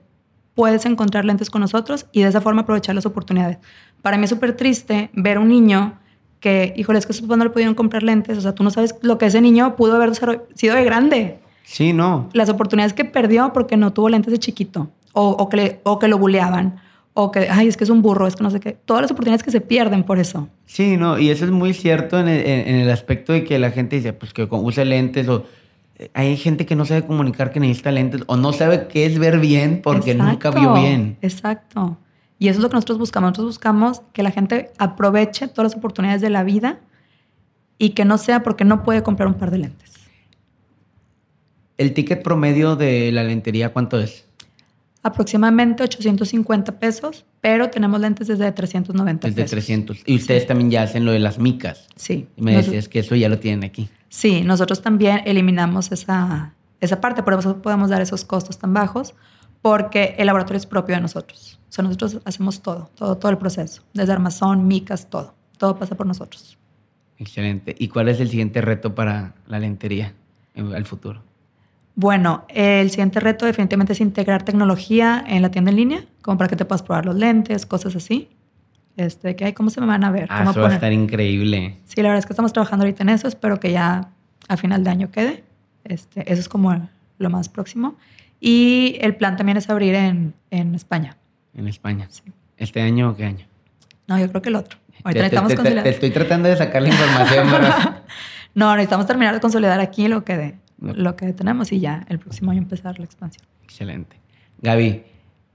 Speaker 1: puedes encontrar lentes con nosotros y de esa forma aprovechar las oportunidades. Para mí es súper triste ver un niño que, híjole, es que sus papás no le pudieron comprar lentes, o sea, tú no sabes lo que ese niño pudo haber sido de grande.
Speaker 2: Sí, no.
Speaker 1: Las oportunidades que perdió porque no tuvo lentes de chiquito, o, o que, le- o que lo buleaban, o que, ay, es que es un burro, es que no sé qué. Todas las oportunidades que se pierden por eso.
Speaker 2: Sí, no, y eso es muy cierto en el, en- en el aspecto de que la gente dice, pues que use lentes o eh, hay gente que no sabe comunicar que necesita lentes o no sabe qué es ver bien porque nunca vio bien.
Speaker 1: Exacto. Y eso es lo que nosotros buscamos. Nosotros buscamos que la gente aproveche todas las oportunidades de la vida y que no sea porque no puede comprar un par de lentes.
Speaker 2: El ticket promedio de la lentería, ¿cuánto es?
Speaker 1: Aproximadamente 850 pesos, pero tenemos lentes desde 390
Speaker 2: El de
Speaker 1: pesos.
Speaker 2: 300. Y ustedes también ya hacen lo de las micas.
Speaker 1: Sí.
Speaker 2: Y me decías que eso ya lo tienen aquí.
Speaker 1: Sí, nosotros también eliminamos esa, esa parte, por eso podemos dar esos costos tan bajos, porque el laboratorio es propio de nosotros. O sea, nosotros hacemos todo, todo, todo el proceso, desde armazón, micas, todo. Todo pasa por nosotros.
Speaker 2: Excelente. ¿Y cuál es el siguiente reto para la lentería en- al futuro?
Speaker 1: Bueno, el siguiente reto definitivamente es integrar tecnología en la tienda en línea, como para que te puedas probar los lentes, cosas así. Este, que hay, ¿cómo se me van a ver?
Speaker 2: Ah,
Speaker 1: ¿Cómo
Speaker 2: eso va a estar increíble.
Speaker 1: Sí, la verdad es que estamos trabajando ahorita en eso. Espero que ya a final de año quede. Este, eso es como lo más próximo. Y el plan también es abrir en, en España.
Speaker 2: en España.
Speaker 1: Sí.
Speaker 2: ¿Este año o qué año?
Speaker 1: No, yo creo que el otro. Ahorita
Speaker 2: Te-
Speaker 1: necesitamos
Speaker 2: te- te-
Speaker 1: consolidar.
Speaker 2: te estoy tratando de sacar la información.
Speaker 1: No, necesitamos terminar de consolidar aquí lo que, de-. Lo que tenemos y ya el próximo año empezar la expansión.
Speaker 2: Excelente. Gaby,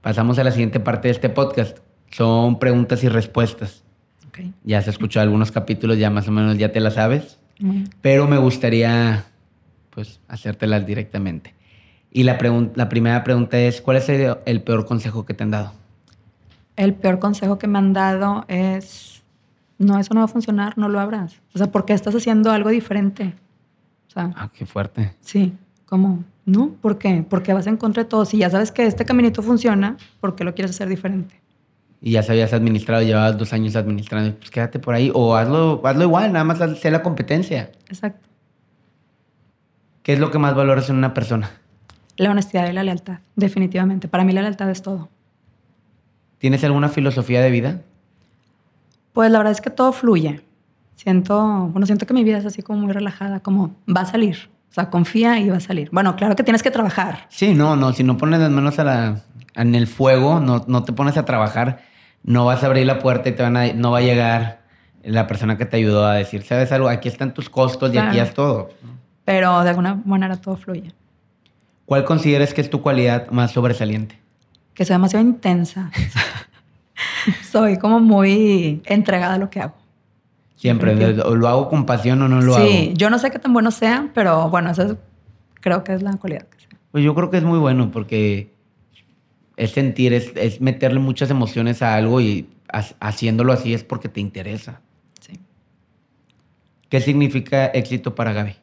Speaker 2: pasamos a la siguiente parte de este podcast. Son preguntas y respuestas.
Speaker 1: Ok.
Speaker 2: Ya se escuchó algunos capítulos, ya más o menos ya te las sabes, pero me gustaría pues hacértelas directamente. Y la, la primera pregunta es, ¿cuál es el, el peor consejo que te han dado?
Speaker 1: El peor consejo que me han dado es, no, eso no va a funcionar, no lo abras. O sea, ¿por qué estás haciendo algo diferente? O sea,
Speaker 2: Ah, qué fuerte.
Speaker 1: Sí, ¿cómo? ¿No? ¿Por qué? Porque vas en contra de todo. Si ya sabes que este caminito funciona, ¿por qué lo quieres hacer diferente?
Speaker 2: Y ya sabías administrado, llevabas dos años administrando, pues quédate por ahí. O hazlo, hazlo igual, nada más sé la competencia.
Speaker 1: Exacto.
Speaker 2: ¿Qué es lo que más valoras en una persona?
Speaker 1: La honestidad y la lealtad, definitivamente. Para mí la lealtad es todo.
Speaker 2: ¿Tienes alguna filosofía de vida?
Speaker 1: Pues la verdad es que todo fluye. Siento, bueno, siento que mi vida es así como muy relajada, como va a salir. O sea, confía y va a salir. Bueno, claro que tienes que trabajar.
Speaker 2: Sí, no, no. Si no pones las manos a la, en el fuego, no, no te pones a trabajar, no vas a abrir la puerta y te van a, no va a llegar la persona que te ayudó a decir, ¿sabes algo? Aquí están tus costos y aquí es todo.
Speaker 1: Pero de alguna manera todo fluye.
Speaker 2: ¿Cuál consideras que es tu cualidad más sobresaliente?
Speaker 1: Que soy demasiado intensa. soy como muy entregada a lo que hago.
Speaker 2: Siempre, o lo hago con pasión o no lo
Speaker 1: sí,
Speaker 2: hago.
Speaker 1: yo no sé qué tan bueno sea, pero bueno, esa es- creo que es la cualidad que sea.
Speaker 2: Pues yo creo que es muy bueno porque es sentir, es, es meterle muchas emociones a algo y ha- haciéndolo así es porque te interesa.
Speaker 1: Sí.
Speaker 2: ¿Qué significa éxito para Gaby?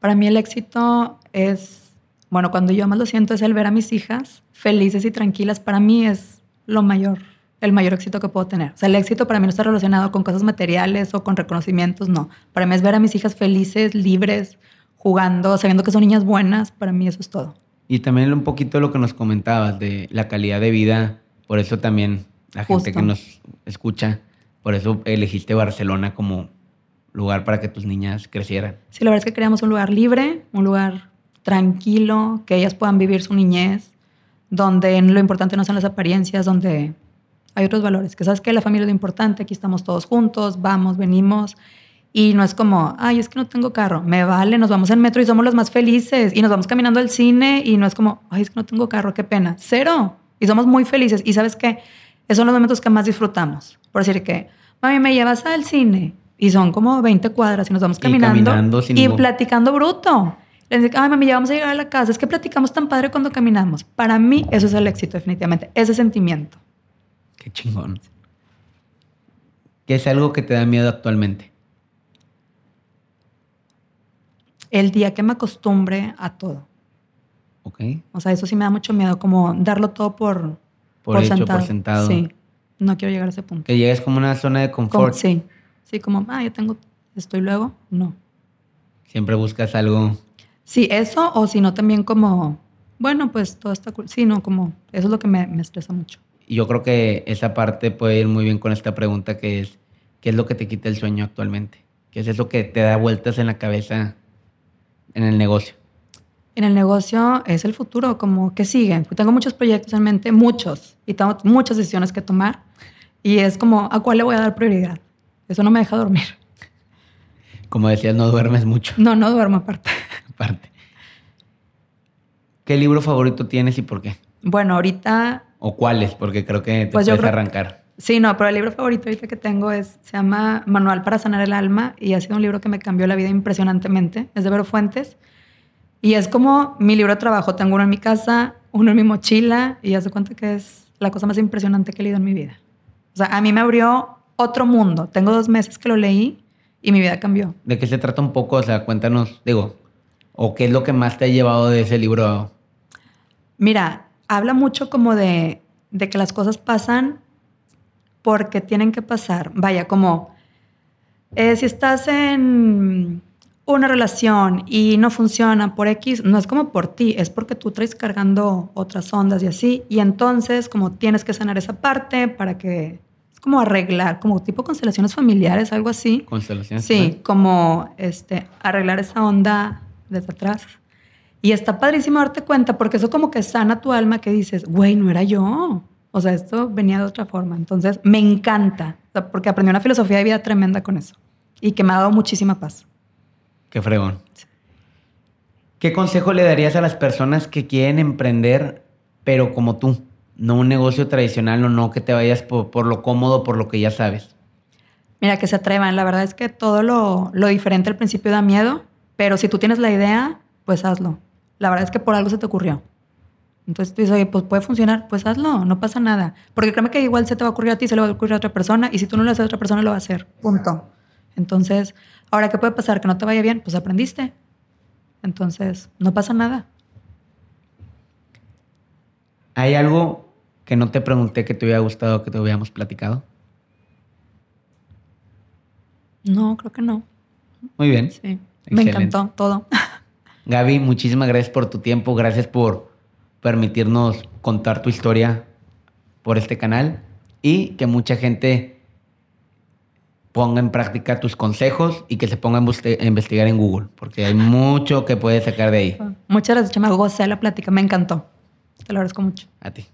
Speaker 1: Para mí el éxito es, bueno, cuando yo más lo siento es el ver a mis hijas felices y tranquilas. Para mí es lo mayor, el mayor éxito que puedo tener. O sea, el éxito para mí no está relacionado con cosas materiales o con reconocimientos, no. Para mí es ver a mis hijas felices, libres, jugando, sabiendo que son niñas buenas. Para mí eso es todo.
Speaker 2: Y también un poquito lo que nos comentabas de la calidad de vida. Por eso también la gente que nos escucha, por eso elegiste Barcelona como lugar para que tus niñas crecieran.
Speaker 1: Sí, la verdad es que queríamos un lugar libre, un lugar tranquilo, que ellas puedan vivir su niñez, donde lo importante no son las apariencias, donde hay otros valores. Que sabes que la familia es lo importante, aquí estamos todos juntos, vamos, venimos. Y no es como, ay, es que no tengo carro, me vale, nos vamos en metro y somos los más felices. Y nos vamos caminando al cine y no es como, ay, es que no tengo carro, qué pena. Cero. Y somos muy felices. Y sabes que esos son los momentos que más disfrutamos. Por decir que, mami, me llevas al cine. Y son como 20 cuadras y nos vamos
Speaker 2: Y
Speaker 1: caminando.
Speaker 2: caminando sin
Speaker 1: y platicando bruto. Les digo, ay, mami, ya vamos a llegar a la casa. Es que platicamos tan padre cuando caminamos. Para mí, eso es el éxito, definitivamente. Ese sentimiento.
Speaker 2: Qué chingón. ¿Qué es algo que te da miedo actualmente?
Speaker 1: El día que me acostumbre a todo.
Speaker 2: ¿Ok?
Speaker 1: O sea, eso sí me da mucho miedo, como darlo todo por,
Speaker 2: Por, hecho, por sentado.
Speaker 1: Sí, no quiero llegar a ese punto.
Speaker 2: Que llegues como a una zona de confort.
Speaker 1: sí, sí, como, ah, ya tengo, estoy luego, no.
Speaker 2: Siempre buscas algo.
Speaker 1: Sí, eso, o si no, también como, bueno, pues todo está cool. Sí, no, como, eso es lo que me, me estresa mucho.
Speaker 2: Y yo creo que esa parte puede ir muy bien con esta pregunta que es, ¿qué es lo que te quita el sueño actualmente? ¿Qué es eso que te da vueltas en la cabeza en el negocio?
Speaker 1: En el negocio es el futuro, como que sigue. Tengo muchos proyectos en mente, muchos, y tengo muchas decisiones que tomar. Y es como, ¿a cuál le voy a dar prioridad? Eso no me deja dormir.
Speaker 2: Como decías, no duermes mucho,
Speaker 1: No, no duermo aparte.
Speaker 2: aparte. ¿Qué libro favorito tienes y por qué?
Speaker 1: Bueno, ahorita,
Speaker 2: ¿O cuáles? Porque creo que te
Speaker 1: Pues
Speaker 2: puedes arrancar.
Speaker 1: sí, no, pero el libro favorito ahorita que tengo es, se llama Manual para sanar el alma y ha sido un libro que me cambió la vida impresionantemente. Es de Vero Fuentes. Y es como mi libro de trabajo. Tengo uno en mi casa, uno en mi mochila y ya se cuenta que es la cosa más impresionante que he leído en mi vida. O sea, a mí me abrió otro mundo. Tengo dos meses que lo leí y mi vida cambió.
Speaker 2: ¿De qué se trata un poco? O sea, cuéntanos, digo, ¿o qué es lo que más te ha llevado de ese libro?
Speaker 1: Mira, habla mucho como de, de que las cosas pasan porque tienen que pasar. Vaya, como eh, si estás en una relación y no funciona por X, no es como por ti, es porque tú traes cargando otras ondas y así. Y entonces, como tienes que sanar esa parte para que, es como arreglar, como tipo constelaciones familiares, algo así.
Speaker 2: Constelaciones.
Speaker 1: Sí, como este, arreglar esa onda desde atrás. Y está padrísimo darte cuenta porque eso como que sana tu alma que dices, güey, no era yo. O sea, esto venía de otra forma. Entonces, me encanta, o sea, porque aprendí una filosofía de vida tremenda con eso y que me ha dado muchísima paz.
Speaker 2: Qué fregón. ¿Qué consejo le darías a las personas que quieren emprender, pero como tú? No un negocio tradicional o no que te vayas por, por lo cómodo, por lo que ya sabes.
Speaker 1: Mira, que se atrevan. La verdad es que todo lo, lo diferente al principio da miedo, pero si tú tienes la idea, pues hazlo. La verdad es que por algo se te ocurrió. Entonces tú dices, oye, pues puede funcionar, pues hazlo, no pasa nada. Porque créeme que igual se te va a ocurrir a ti, se le va a ocurrir a otra persona, y si tú no lo haces a otra persona, lo va a hacer. Punto. Entonces, ahora, ¿qué puede pasar? ¿Que no te vaya bien? Pues aprendiste. Entonces, no pasa nada.
Speaker 2: ¿Hay algo que no te pregunté que te hubiera gustado que te hubiéramos platicado?
Speaker 1: No, creo que no.
Speaker 2: Muy bien.
Speaker 1: Sí. Me
Speaker 2: Excelente.
Speaker 1: encantó todo.
Speaker 2: Gaby, muchísimas gracias por tu tiempo, gracias por permitirnos contar tu historia por este canal y que mucha gente ponga en práctica tus consejos y que se ponga a investigar en Google, porque hay mucho que puedes sacar de ahí.
Speaker 1: Muchas gracias, Chema. Gocé la plática, me encantó. Te lo agradezco mucho.
Speaker 2: A ti.